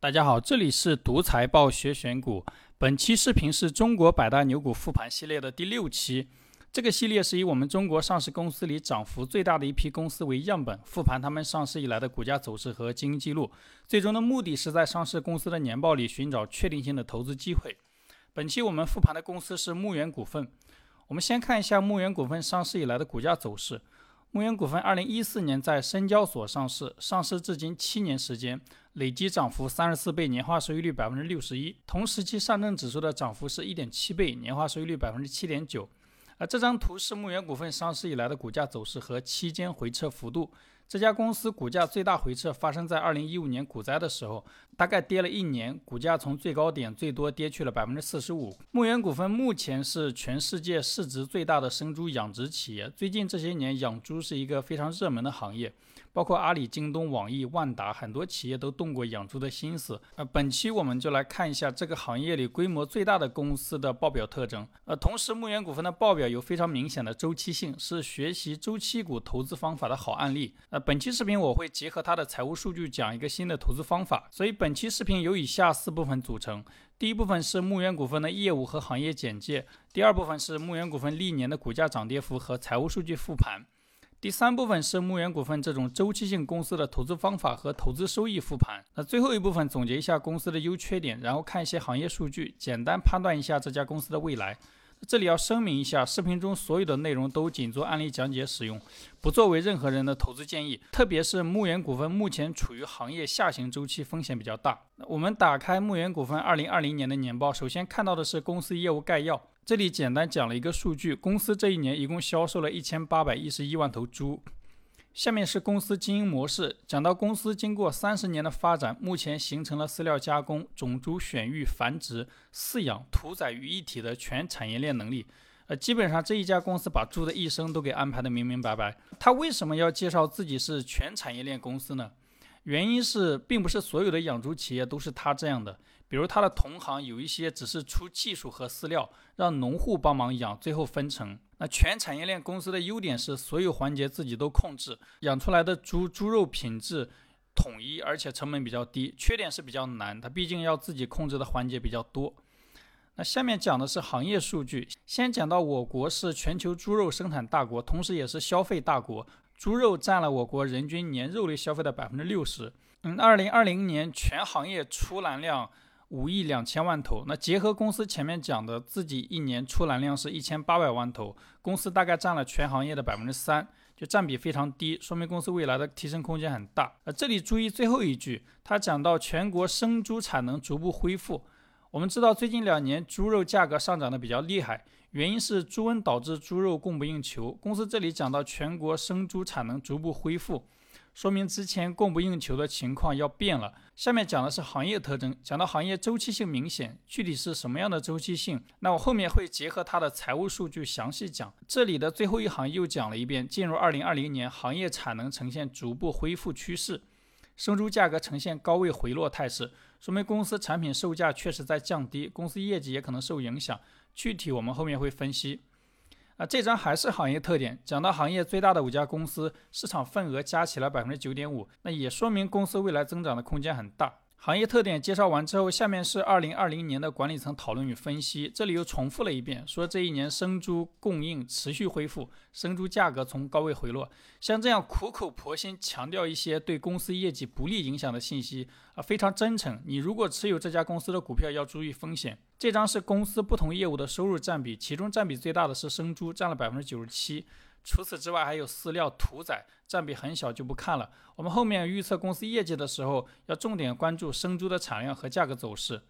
大家好，这里是独财报学选股。本期视频是中国百大牛股复盘系列的第六期。这个系列是以我们中国上市公司里涨幅最大的一批公司为样本，复盘他们上市以来的股价走势和经营记录。最终的目的是在上市公司的年报里寻找确定性的投资机会。本期我们复盘的公司是牧原股份。我们先看一下牧原股份上市以来的股价走势。牧原股份二零一四年在深交所上市，上市至今七年时间，累计涨幅三十四倍，年化收益率百分之六十一。同时期上证指数的涨幅是一点七倍，年化收益率百分之七点九。而这张图是牧原股份上市以来的股价走势和期间回撤幅度。这家公司股价最大回撤发生在二零一五年股灾的时候，大概跌了一年，股价从最高点最多跌去了百分之四十五。牧原股份目前是全世界市值最大的生猪养殖企业。最近这些年，养猪是一个非常热门的行业。包括阿里、京东、网易、万达，很多企业都动过养猪的心思。呃，本期我们就来看一下这个行业里规模最大的公司的报表特征。呃，同时牧原股份的报表有非常明显的周期性，是学习周期股投资方法的好案例。呃，本期视频我会结合它的财务数据讲一个新的投资方法。所以本期视频由以下四部分组成：第一部分是牧原股份的业务和行业简介；第二部分是牧原股份历年的股价涨跌幅和财务数据复盘。第三部分是牧原股份这种周期性公司的投资方法和投资收益复盘。那最后一部分总结一下公司的优缺点，然后看一些行业数据，简单判断一下这家公司的未来。这里要声明一下，视频中所有的内容都仅做案例讲解使用，不作为任何人的投资建议。特别是牧原股份目前处于行业下行周期，风险比较大。我们打开牧原股份二零二零年的年报，首先看到的是公司业务概要。这里简单讲了一个数据，公司这一年一共销售了一千八百一十一万头猪。下面是公司经营模式，讲到公司经过三十年的发展，目前形成了饲料加工、种猪选育、繁殖、饲养、屠宰于一体的全产业链能力。呃，基本上这一家公司把猪的一生都给安排的明明白白。他为什么要介绍自己是全产业链公司呢？原因是，并不是所有的养猪企业都是他这样的。比如他的同行有一些只是出技术和饲料，让农户帮忙养，最后分成。那全产业链公司的优点是所有环节自己都控制，养出来的猪猪肉品质统一，而且成本比较低。缺点是比较难，它毕竟要自己控制的环节比较多。那下面讲的是行业数据，先讲到我国是全球猪肉生产大国，同时也是消费大国，猪肉占了我国人均年肉类消费的百分之六十。嗯，二零二零年全行业出栏量。五亿两千万头，那结合公司前面讲的，自己一年出栏量是一千八百万头，公司大概占了全行业的百分之三，就占比非常低，说明公司未来的提升空间很大。呃，这里注意最后一句，他讲到全国生猪产能逐步恢复。我们知道最近两年猪肉价格上涨的比较厉害，原因是猪瘟导致猪肉供不应求。公司这里讲到全国生猪产能逐步恢复。说明之前供不应求的情况要变了。下面讲的是行业特征，讲到行业周期性明显，具体是什么样的周期性？那我后面会结合它的财务数据详细讲。这里的最后一行又讲了一遍，进入二零二零年，行业产能呈现逐步恢复趋势，生猪价格呈现高位回落态势，说明公司产品售价确实在降低，公司业绩也可能受影响。具体我们后面会分析。啊这张还是行业特点，讲到行业最大的五家公司，市场份额加起来百分之九点五，那也说明公司未来增长的空间很大。行业特点介绍完之后，下面是二零二零年的管理层讨论与分析。这里又重复了一遍，说这一年生猪供应持续恢复，生猪价格从高位回落。像这样苦口婆心强调一些对公司业绩不利影响的信息啊，非常真诚。你如果持有这家公司的股票，要注意风险。这张是公司不同业务的收入占比，其中占比最大的是生猪，占了百分之九十七。除此之外，还有饲料、屠宰，占比很小就不看了。我们后面预测公司业绩的时候，要重点关注生猪的产量和价格走势。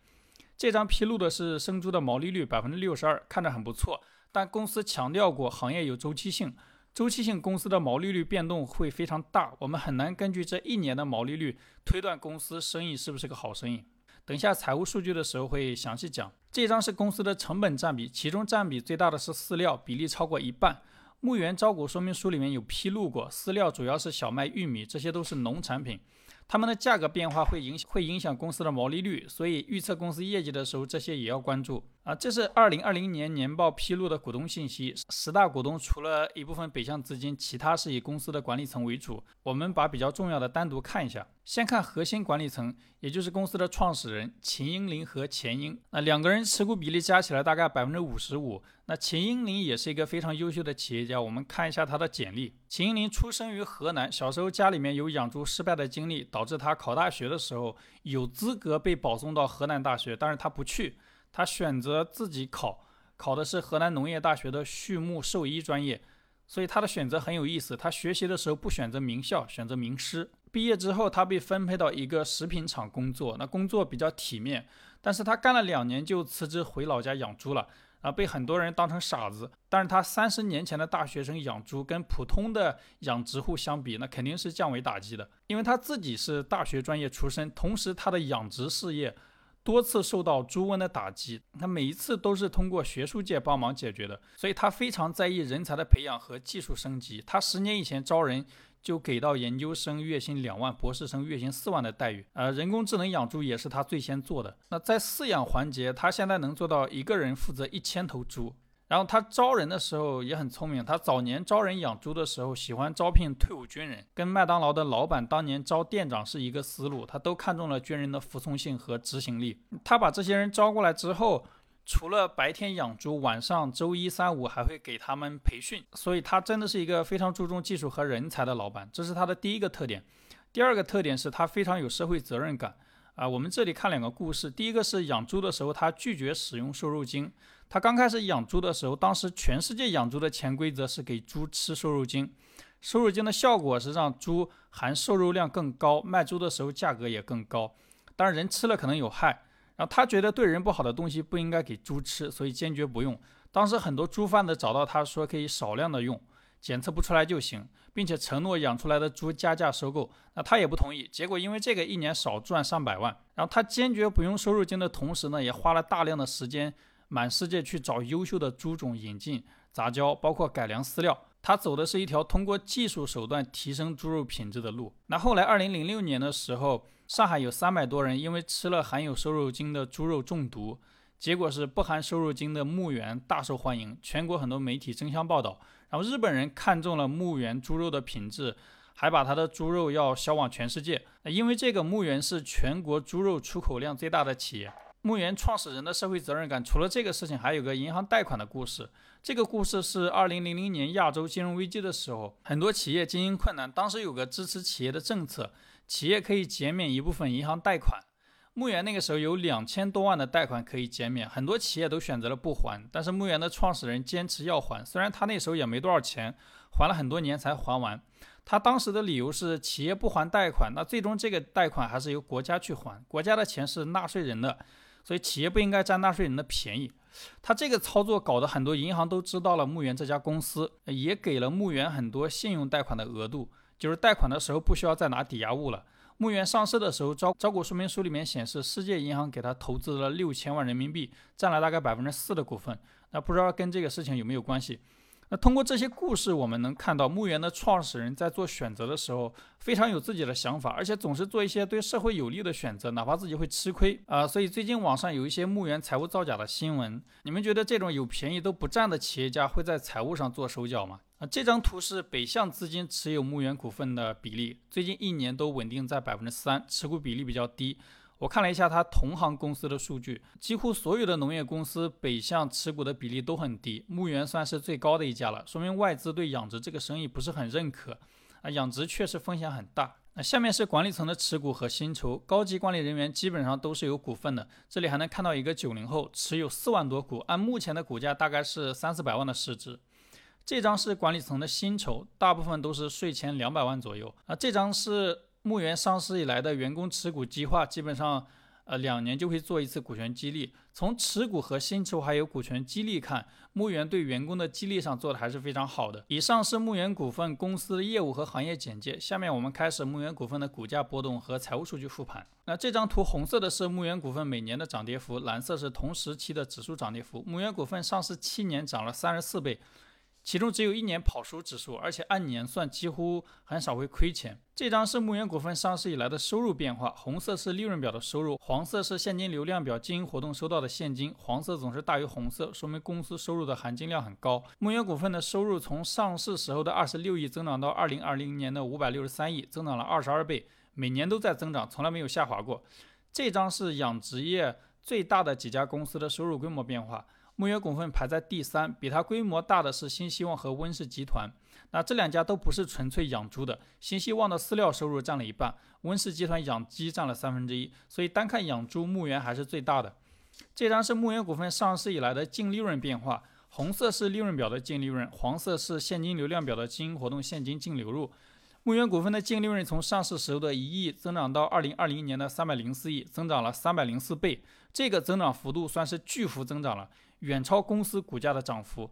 这张披露的是生猪的毛利率百分之六十二，看着很不错。但公司强调过，行业有周期性，周期性公司的毛利率变动会非常大，我们很难根据这一年的毛利率推断公司生意是不是个好生意。等一下财务数据的时候会详细讲。这张是公司的成本占比，其中占比最大的是饲料，比例超过一半。牧原招股说明书里面有披露过，饲料主要是小麦、玉米，这些都是农产品。他们的价格变化会影响会影响公司的毛利率，所以预测公司业绩的时候，这些也要关注啊。这是二零二零年年报披露的股东信息，十大股东除了一部分北向资金，其他是以公司的管理层为主。我们把比较重要的单独看一下，先看核心管理层，也就是公司的创始人秦英林和钱英，那两个人持股比例加起来大概百分之五十五。那秦英林也是一个非常优秀的企业家，我们看一下他的简历。秦英林出生于河南，小时候家里面有养猪失败的经历，导致他考大学的时候有资格被保送到河南大学，但是他不去，他选择自己考，考的是河南农业大学的畜牧兽医专业，所以他的选择很有意思。他学习的时候不选择名校，选择名师。毕业之后，他被分配到一个食品厂工作，那工作比较体面，但是他干了两年就辞职回老家养猪了。啊，被很多人当成傻子。但是他三十年前的大学生养猪，跟普通的养殖户相比，那肯定是降维打击的。因为他自己是大学专业出身，同时他的养殖事业多次受到猪瘟的打击，他每一次都是通过学术界帮忙解决的。所以他非常在意人才的培养和技术升级。他十年以前招人。就给到研究生月薪两万，博士生月薪四万的待遇。呃，人工智能养猪也是他最先做的。那在饲养环节，他现在能做到一个人负责一千头猪。然后他招人的时候也很聪明，他早年招人养猪的时候，喜欢招聘退伍军人，跟麦当劳的老板当年招店长是一个思路。他都看中了军人的服从性和执行力。他把这些人招过来之后。除了白天养猪，晚上周一、三、五还会给他们培训，所以他真的是一个非常注重技术和人才的老板，这是他的第一个特点。第二个特点是他非常有社会责任感啊。我们这里看两个故事，第一个是养猪的时候，他拒绝使用瘦肉精。他刚开始养猪的时候，当时全世界养猪的潜规则是给猪吃瘦肉精，瘦肉精的效果是让猪含瘦肉量更高，卖猪的时候价格也更高，当然人吃了可能有害。然后他觉得对人不好的东西不应该给猪吃，所以坚决不用。当时很多猪贩子找到他说可以少量的用，检测不出来就行，并且承诺养出来的猪加价收购。那他也不同意，结果因为这个一年少赚上百万。然后他坚决不用瘦肉精的同时呢，也花了大量的时间满世界去找优秀的猪种引进杂交，包括改良饲料。他走的是一条通过技术手段提升猪肉品质的路。那后来二零零六年的时候。上海有三百多人因为吃了含有瘦肉精的猪肉中毒，结果是不含瘦肉精的牧原大受欢迎，全国很多媒体争相报道。然后日本人看中了牧原猪肉的品质，还把他的猪肉要销往全世界。因为这个牧原是全国猪肉出口量最大的企业。牧原创始人的社会责任感，除了这个事情，还有个银行贷款的故事。这个故事是二零零零年亚洲金融危机的时候，很多企业经营困难，当时有个支持企业的政策。企业可以减免一部分银行贷款，牧原那个时候有两千多万的贷款可以减免，很多企业都选择了不还，但是牧原的创始人坚持要还，虽然他那时候也没多少钱，还了很多年才还完。他当时的理由是企业不还贷款，那最终这个贷款还是由国家去还，国家的钱是纳税人的，所以企业不应该占纳税人的便宜。他这个操作搞得很多银行都知道了牧原这家公司，也给了牧原很多信用贷款的额度。就是贷款的时候不需要再拿抵押物了。牧原上市的时候招招股说明书里面显示，世界银行给他投资了六千万人民币，占了大概百分之四的股份。那不知道跟这个事情有没有关系？那通过这些故事，我们能看到牧原的创始人在做选择的时候非常有自己的想法，而且总是做一些对社会有利的选择，哪怕自己会吃亏啊。所以最近网上有一些牧原财务造假的新闻，你们觉得这种有便宜都不占的企业家会在财务上做手脚吗？啊，这张图是北向资金持有牧原股份的比例，最近一年都稳定在百分之三，持股比例比较低。我看了一下它同行公司的数据，几乎所有的农业公司北向持股的比例都很低，牧原算是最高的一家了，说明外资对养殖这个生意不是很认可。啊，养殖确实风险很大。那下面是管理层的持股和薪酬，高级管理人员基本上都是有股份的。这里还能看到一个九零后持有四万多股，按目前的股价大概是三四百万的市值。这张是管理层的薪酬，大部分都是税前两百万左右啊。这张是牧原上市以来的员工持股计划，基本上呃两年就会做一次股权激励。从持股和薪酬还有股权激励看，牧原对员工的激励上做的还是非常好的。以上是牧原股份公司的业务和行业简介，下面我们开始牧原股份的股价波动和财务数据复盘。那这张图红色的是牧原股份每年的涨跌幅，蓝色是同时期的指数涨跌幅。牧原股份上市七年涨了三十四倍。其中只有一年跑输指数，而且按年算几乎很少会亏钱。这张是牧原股份上市以来的收入变化，红色是利润表的收入，黄色是现金流量表经营活动收到的现金，黄色总是大于红色，说明公司收入的含金量很高。牧原股份的收入从上市时候的二十六亿增长到二零二零年的五百六十三亿，增长了二十二倍，每年都在增长，从来没有下滑过。这张是养殖业最大的几家公司的收入规模变化。牧原股份排在第三，比它规模大的是新希望和温氏集团。那这两家都不是纯粹养猪的，新希望的饲料收入占了一半，温氏集团养鸡占了三分之一。所以单看养猪，牧原还是最大的。这张是牧原股份上市以来的净利润变化，红色是利润表的净利润，黄色是现金流量表的经营活动现金净流入。牧原股份的净利润从上市时候的一亿增长到二零二零年的三百零四亿，增长了三百零四倍，这个增长幅度算是巨幅增长了。远超公司股价的涨幅。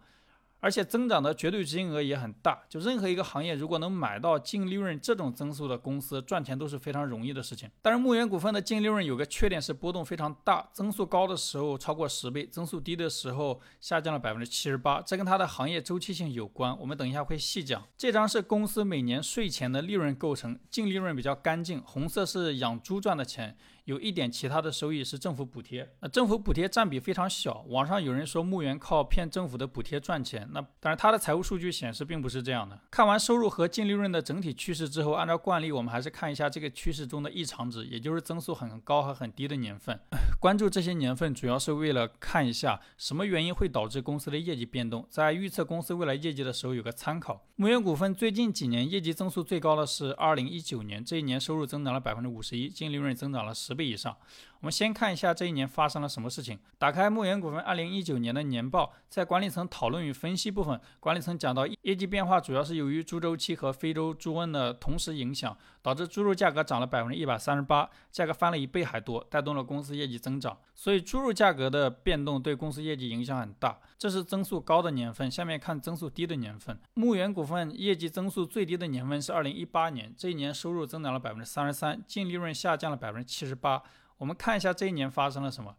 而且增长的绝对金额也很大，就任何一个行业如果能买到净利润这种增速的公司，赚钱都是非常容易的事情。但是牧原股份的净利润有个缺点是波动非常大，增速高的时候超过十倍，增速低的时候下降了百分之七十八，这跟它的行业周期性有关。我们等一下会细讲。这张是公司每年税前的利润构成，净利润比较干净，红色是养猪赚的钱。有一点其他的收益是政府补贴，那政府补贴占比非常小。网上有人说牧原靠骗政府的补贴赚钱，那当然他的财务数据显示并不是这样的。看完收入和净利润的整体趋势之后，按照惯例，我们还是看一下这个趋势中的异常值，也就是增速很高和很低的年份。关注这些年份主要是为了看一下什么原因会导致公司的业绩变动，在预测公司未来业绩的时候有个参考。牧原股份最近几年业绩增速最高的是二零一九年，这一年收入增长了百分之五十一，净利润增长了十。倍以上。我们先看一下这一年发生了什么事情。打开牧原股份二零一九年的年报，在管理层讨论与分析部分，管理层讲到业绩变化主要是由于猪周期和非洲猪瘟的同时影响，导致猪肉价格涨了百分之一百三十八，价格翻了一倍还多，带动了公司业绩增长。所以猪肉价格的变动对公司业绩影响很大。这是增速高的年份。下面看增速低的年份。牧原股份业绩增速最低的年份是二零一八年，这一年收入增长了百分之三十三，净利润下降了百分之七十八。我们看一下这一年发生了什么。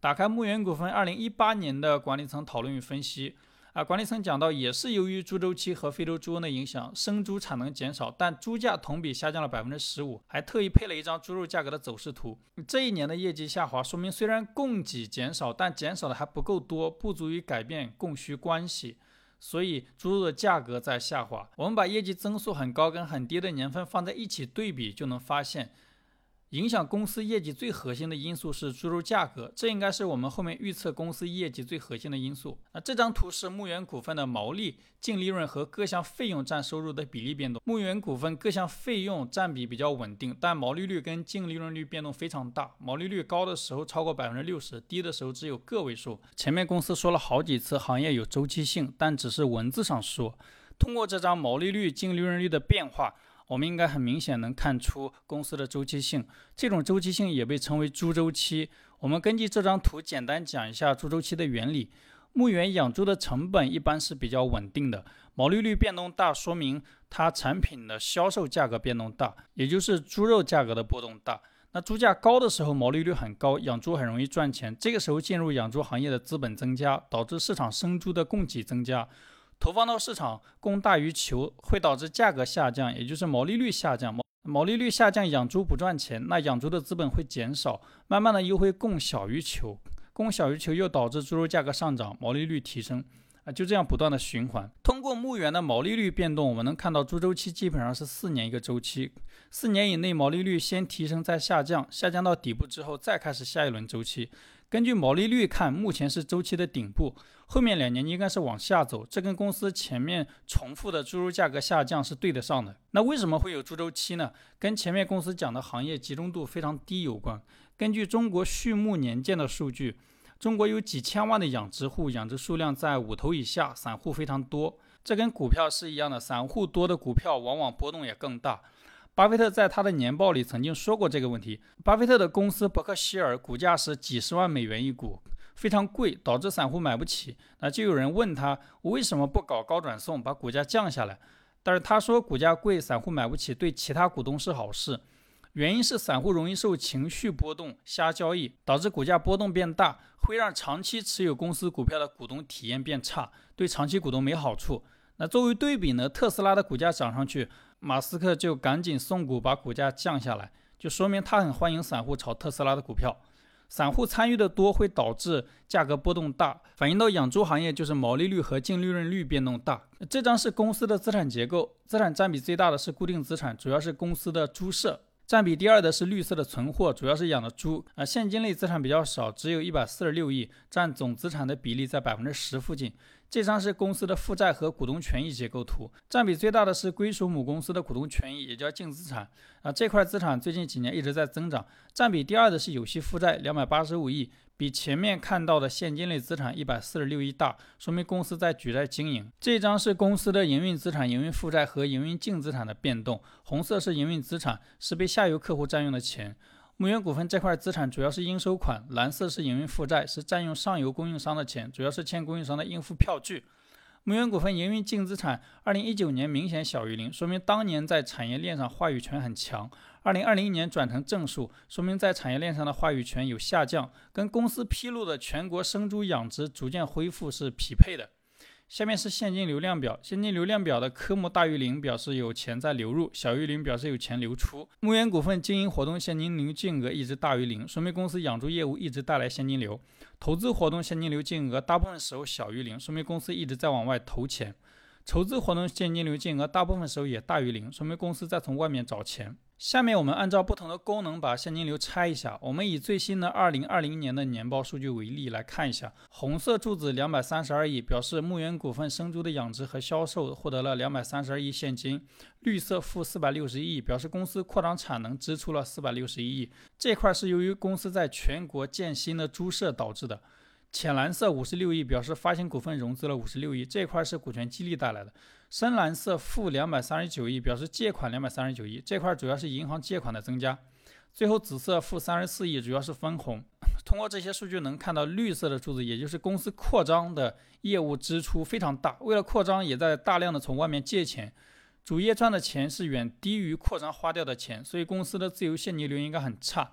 打开牧原股份二零一八年的管理层讨论与分析啊，管理层讲到，也是由于猪周期和非洲猪瘟的影响，生猪产能减少，但猪价同比下降了百分之十五，还特意配了一张猪肉价格的走势图。这一年的业绩下滑，说明虽然供给减少，但减少的还不够多，不足以改变供需关系，所以猪肉的价格在下滑。我们把业绩增速很高跟很低的年份放在一起对比，就能发现。影响公司业绩最核心的因素是猪肉价格，这应该是我们后面预测公司业绩最核心的因素。那这张图是牧原股份的毛利、净利润和各项费用占收入的比例变动。牧原股份各项费用占比比较稳定，但毛利率跟净利润率变动非常大。毛利率高的时候超过百分之六十，低的时候只有个位数。前面公司说了好几次行业有周期性，但只是文字上说。通过这张毛利率、净利润率的变化。我们应该很明显能看出公司的周期性，这种周期性也被称为猪周期。我们根据这张图简单讲一下猪周期的原理。牧原养猪的成本一般是比较稳定的，毛利率变动大，说明它产品的销售价格变动大，也就是猪肉价格的波动大。那猪价高的时候，毛利率很高，养猪很容易赚钱。这个时候进入养猪行业的资本增加，导致市场生猪的供给增加。投放到市场，供大于求，会导致价格下降，也就是毛利率下降。毛毛利率下降，养猪不赚钱，那养猪的资本会减少，慢慢的又会供小于求，供小于求又导致猪肉价格上涨，毛利率提升，啊，就这样不断的循环。通过牧原的毛利率变动，我们能看到猪周期基本上是四年一个周期，四年以内毛利率先提升再下降，下降到底部之后再开始下一轮周期。根据毛利率看，目前是周期的顶部，后面两年应该是往下走，这跟公司前面重复的猪肉价格下降是对得上的。那为什么会有猪周期呢？跟前面公司讲的行业集中度非常低有关。根据中国畜牧年鉴的数据，中国有几千万的养殖户，养殖数量在五头以下，散户非常多。这跟股票是一样的，散户多的股票往往波动也更大。巴菲特在他的年报里曾经说过这个问题。巴菲特的公司伯克希尔股价是几十万美元一股，非常贵，导致散户买不起。那就有人问他，为什么不搞高转送，把股价降下来？但是他说，股价贵，散户买不起，对其他股东是好事。原因是散户容易受情绪波动瞎交易，导致股价波动变大，会让长期持有公司股票的股东体验变差，对长期股东没好处。那作为对比呢，特斯拉的股价涨上去，马斯克就赶紧送股把股价降下来，就说明他很欢迎散户炒特斯拉的股票。散户参与的多会导致价格波动大，反映到养猪行业就是毛利率和净利润率变动大。这张是公司的资产结构，资产占比最大的是固定资产，主要是公司的猪舍；占比第二的是绿色的存货，主要是养的猪。啊，现金类资产比较少，只有一百四十六亿，占总资产的比例在百分之十附近。这张是公司的负债和股东权益结构图，占比最大的是归属母公司的股东权益，也叫净资产啊。这块资产最近几年一直在增长。占比第二的是有息负债，两百八十五亿，比前面看到的现金类资产一百四十六亿大，说明公司在举债经营。这张是公司的营运资产、营运负债和营运净资产的变动，红色是营运资产，是被下游客户占用的钱。牧原股份这块资产主要是应收款，蓝色是营运负债，是占用上游供应商的钱，主要是欠供应商的应付票据。牧原股份营运净资产，二零一九年明显小于零，说明当年在产业链上话语权很强。二零二零年转成正数，说明在产业链上的话语权有下降，跟公司披露的全国生猪养殖逐渐恢复是匹配的。下面是现金流量表，现金流量表的科目大于零表示有钱在流入，小于零表示有钱流出。牧原股份经营活动现金流净额一直大于零，说明公司养猪业务一直带来现金流。投资活动现金流净额大部分时候小于零，说明公司一直在往外投钱。筹资活动现金流净额大部分时候也大于零，说明公司在从外面找钱。下面我们按照不同的功能把现金流拆一下。我们以最新的二零二零年的年报数据为例来看一下。红色柱子两百三十二亿，表示牧原股份生猪的养殖和销售获得了两百三十二亿现金。绿色负四百六十亿，表示公司扩张产能支出了四百六十一亿。这块是由于公司在全国建新的猪舍导致的。浅蓝色五十六亿，表示发行股份融资了五十六亿，这块是股权激励带来的。深蓝色负两百三十九亿，表示借款两百三十九亿，这块主要是银行借款的增加。最后紫色负三十四亿，主要是分红。通过这些数据能看到，绿色的柱子也就是公司扩张的业务支出非常大，为了扩张也在大量的从外面借钱，主业赚的钱是远低于扩张花掉的钱，所以公司的自由现金流应该很差。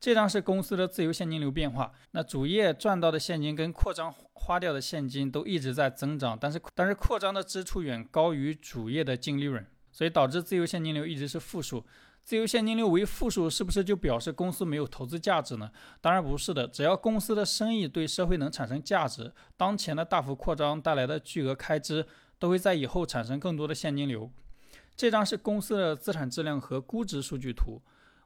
这张是公司的自由现金流变化。那主业赚到的现金跟扩张花掉的现金都一直在增长，但是但是扩张的支出远高于主业的净利润，所以导致自由现金流一直是负数。自由现金流为负数，是不是就表示公司没有投资价值呢？当然不是的。只要公司的生意对社会能产生价值，当前的大幅扩张带来的巨额开支都会在以后产生更多的现金流。这张是公司的资产质量和估值数据图。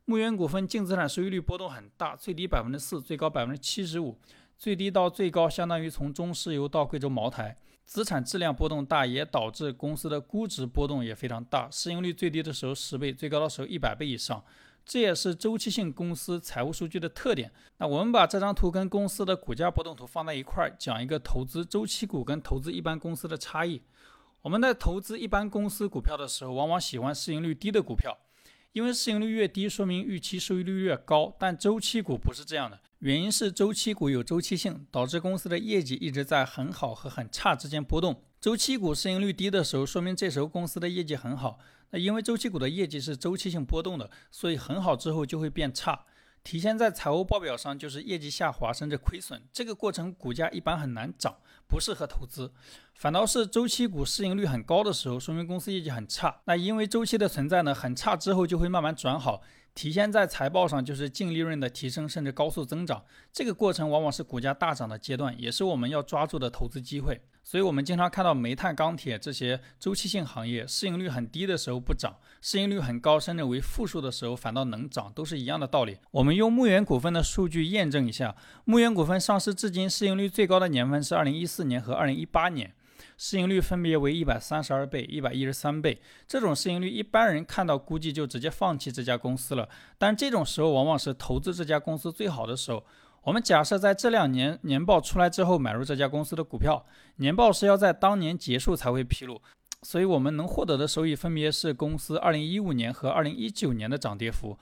牧原股份净资产收益率波动很大，最低百分之四，最高百分之七十五，最低到最高相当于从中石油到贵州茅台。资产质量波动大，也导致公司的估值波动也非常大。市盈率最低的时候十倍，最高的时候一百倍以上，这也是周期性公司财务数据的特点。那我们把这张图跟公司的股价波动图放在一块儿，讲一个投资周期股跟投资一般公司的差异。我们在投资一般公司股票的时候，往往喜欢市盈率低的股票。因为市盈率越低，说明预期收益率越高。但周期股不是这样的，原因是周期股有周期性，导致公司的业绩一直在很好和很差之间波动。周期股市盈率低的时候，说明这时候公司的业绩很好。那因为周期股的业绩是周期性波动的，所以很好之后就会变差。体现在财务报表上就是业绩下滑甚至亏损，这个过程股价一般很难涨，不适合投资。反倒是周期股市盈率很高的时候，说明公司业绩很差。那因为周期的存在呢，很差之后就会慢慢转好。体现在财报上就是净利润的提升，甚至高速增长。这个过程往往是股价大涨的阶段，也是我们要抓住的投资机会。所以，我们经常看到煤炭、钢铁这些周期性行业，市盈率很低的时候不涨，市盈率很高，甚至为负数的时候反倒能涨，都是一样的道理。我们用牧原股份的数据验证一下，牧原股份上市至今市盈率最高的年份是二零一四年和二零一八年。市盈率分别为一百三十二倍、一百一十三倍。这种市盈率，一般人看到估计就直接放弃这家公司了。但这种时候往往是投资这家公司最好的时候。我们假设在这两年年报出来之后买入这家公司的股票，年报是要在当年结束才会披露，所以我们能获得的收益分别是公司二零一五年和二零一九年的涨跌幅。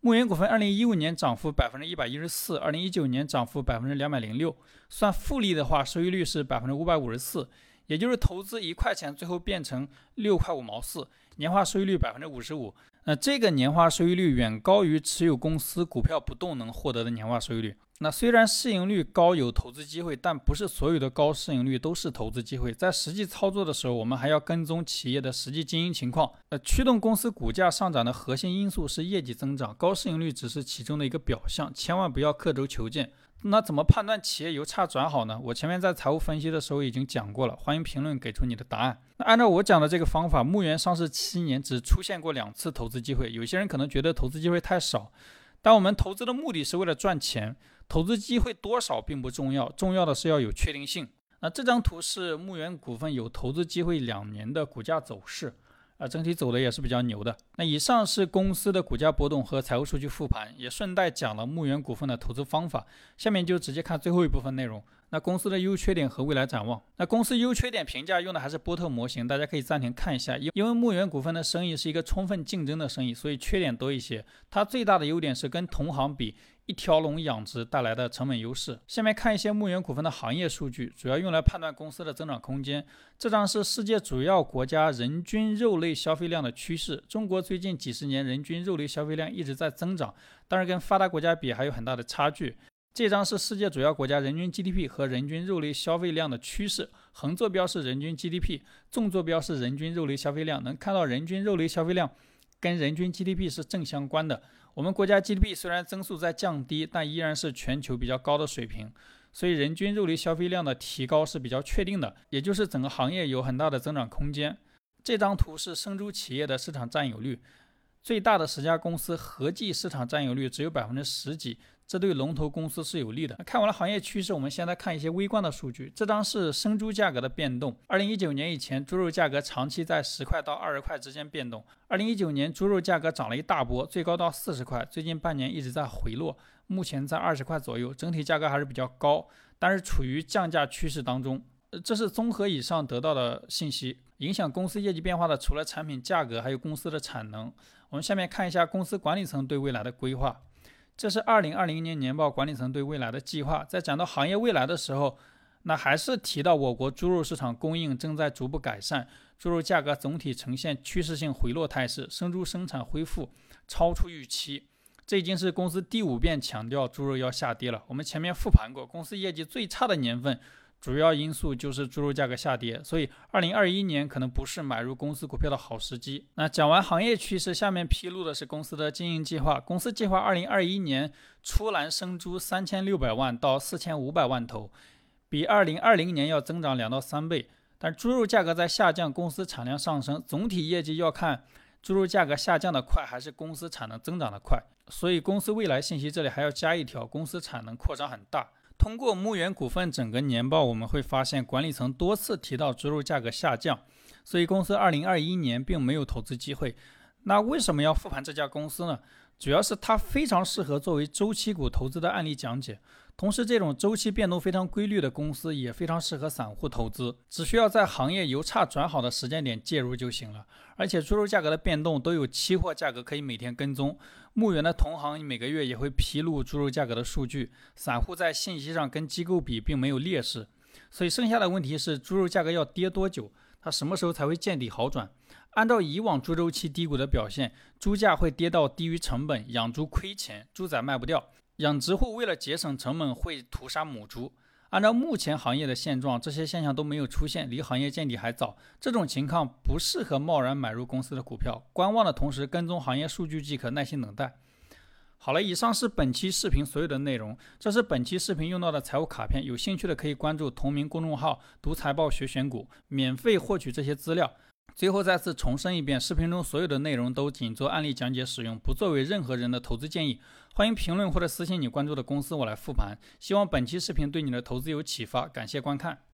牧原股份二零一五年涨幅百分之一百一十四，二零一九年涨幅百分之两百零六。算复利的话，收益率是百分之五百五十四。也就是投资一块钱，最后变成六块五毛四，年化收益率百分之五十五。那这个年化收益率远高于持有公司股票不动能获得的年化收益率。那虽然市盈率高有投资机会，但不是所有的高市盈率都是投资机会。在实际操作的时候，我们还要跟踪企业的实际经营情况。呃，驱动公司股价上涨的核心因素是业绩增长，高市盈率只是其中的一个表象，千万不要刻舟求剑。那怎么判断企业由差转好呢？我前面在财务分析的时候已经讲过了，欢迎评论给出你的答案。那按照我讲的这个方法，牧原上市七年只出现过两次投资机会。有些人可能觉得投资机会太少，但我们投资的目的是为了赚钱，投资机会多少并不重要，重要的是要有确定性。那这张图是牧原股份有投资机会两年的股价走势。啊，整体走的也是比较牛的。那以上是公司的股价波动和财务数据复盘，也顺带讲了牧原股份的投资方法。下面就直接看最后一部分内容。那公司的优缺点和未来展望。那公司优缺点评价用的还是波特模型，大家可以暂停看一下。因因为牧原股份的生意是一个充分竞争的生意，所以缺点多一些。它最大的优点是跟同行比。一条龙养殖带来的成本优势。下面看一些牧原股份的行业数据，主要用来判断公司的增长空间。这张是世界主要国家人均肉类消费量的趋势。中国最近几十年人均肉类消费量一直在增长，但是跟发达国家比还有很大的差距。这张是世界主要国家人均 GDP 和人均肉类消费量的趋势，横坐标是人均 GDP，纵坐标是人均肉类消费量。能看到人均肉类消费量跟人均 GDP 是正相关的。我们国家 GDP 虽然增速在降低，但依然是全球比较高的水平，所以人均肉类消费量的提高是比较确定的，也就是整个行业有很大的增长空间。这张图是生猪企业的市场占有率，最大的十家公司合计市场占有率只有百分之十几。这对龙头公司是有利的。看完了行业趋势，我们现在看一些微观的数据。这张是生猪价格的变动。二零一九年以前，猪肉价格长期在十块到二十块之间变动。二零一九年猪肉价格涨了一大波，最高到四十块，最近半年一直在回落，目前在二十块左右，整体价格还是比较高，但是处于降价趋势当中。这是综合以上得到的信息。影响公司业绩变化的，除了产品价格，还有公司的产能。我们下面看一下公司管理层对未来的规划。这是二零二零年年报管理层对未来的计划。在讲到行业未来的时候，那还是提到我国猪肉市场供应正在逐步改善，猪肉价格总体呈现趋势性回落态势，生猪生产恢复超出预期。这已经是公司第五遍强调猪肉要下跌了。我们前面复盘过，公司业绩最差的年份。主要因素就是猪肉价格下跌，所以二零二一年可能不是买入公司股票的好时机。那讲完行业趋势，下面披露的是公司的经营计划。公司计划二零二一年出栏生猪三千六百万到四千五百万头，比二零二零年要增长两到三倍。但猪肉价格在下降，公司产量上升，总体业绩要看猪肉价格下降的快还是公司产能增长的快。所以公司未来信息这里还要加一条，公司产能扩张很大。通过牧原股份整个年报，我们会发现管理层多次提到猪肉价格下降，所以公司二零二一年并没有投资机会。那为什么要复盘这家公司呢？主要是它非常适合作为周期股投资的案例讲解。同时，这种周期变动非常规律的公司也非常适合散户投资，只需要在行业由差转好的时间点介入就行了。而且，猪肉价格的变动都有期货价格可以每天跟踪。牧原的同行每个月也会披露猪肉价格的数据，散户在信息上跟机构比并没有劣势。所以，剩下的问题是猪肉价格要跌多久？它什么时候才会见底好转？按照以往猪周期低谷的表现，猪价会跌到低于成本，养猪亏钱，猪仔卖不掉。养殖户为了节省成本会屠杀母猪。按照目前行业的现状，这些现象都没有出现，离行业见底还早。这种情况不适合贸然买入公司的股票，观望的同时跟踪行业数据即可，耐心等待。好了，以上是本期视频所有的内容，这是本期视频用到的财务卡片，有兴趣的可以关注同名公众号“读财报学选股”，免费获取这些资料。最后再次重申一遍，视频中所有的内容都仅做案例讲解使用，不作为任何人的投资建议。欢迎评论或者私信你关注的公司，我来复盘。希望本期视频对你的投资有启发，感谢观看。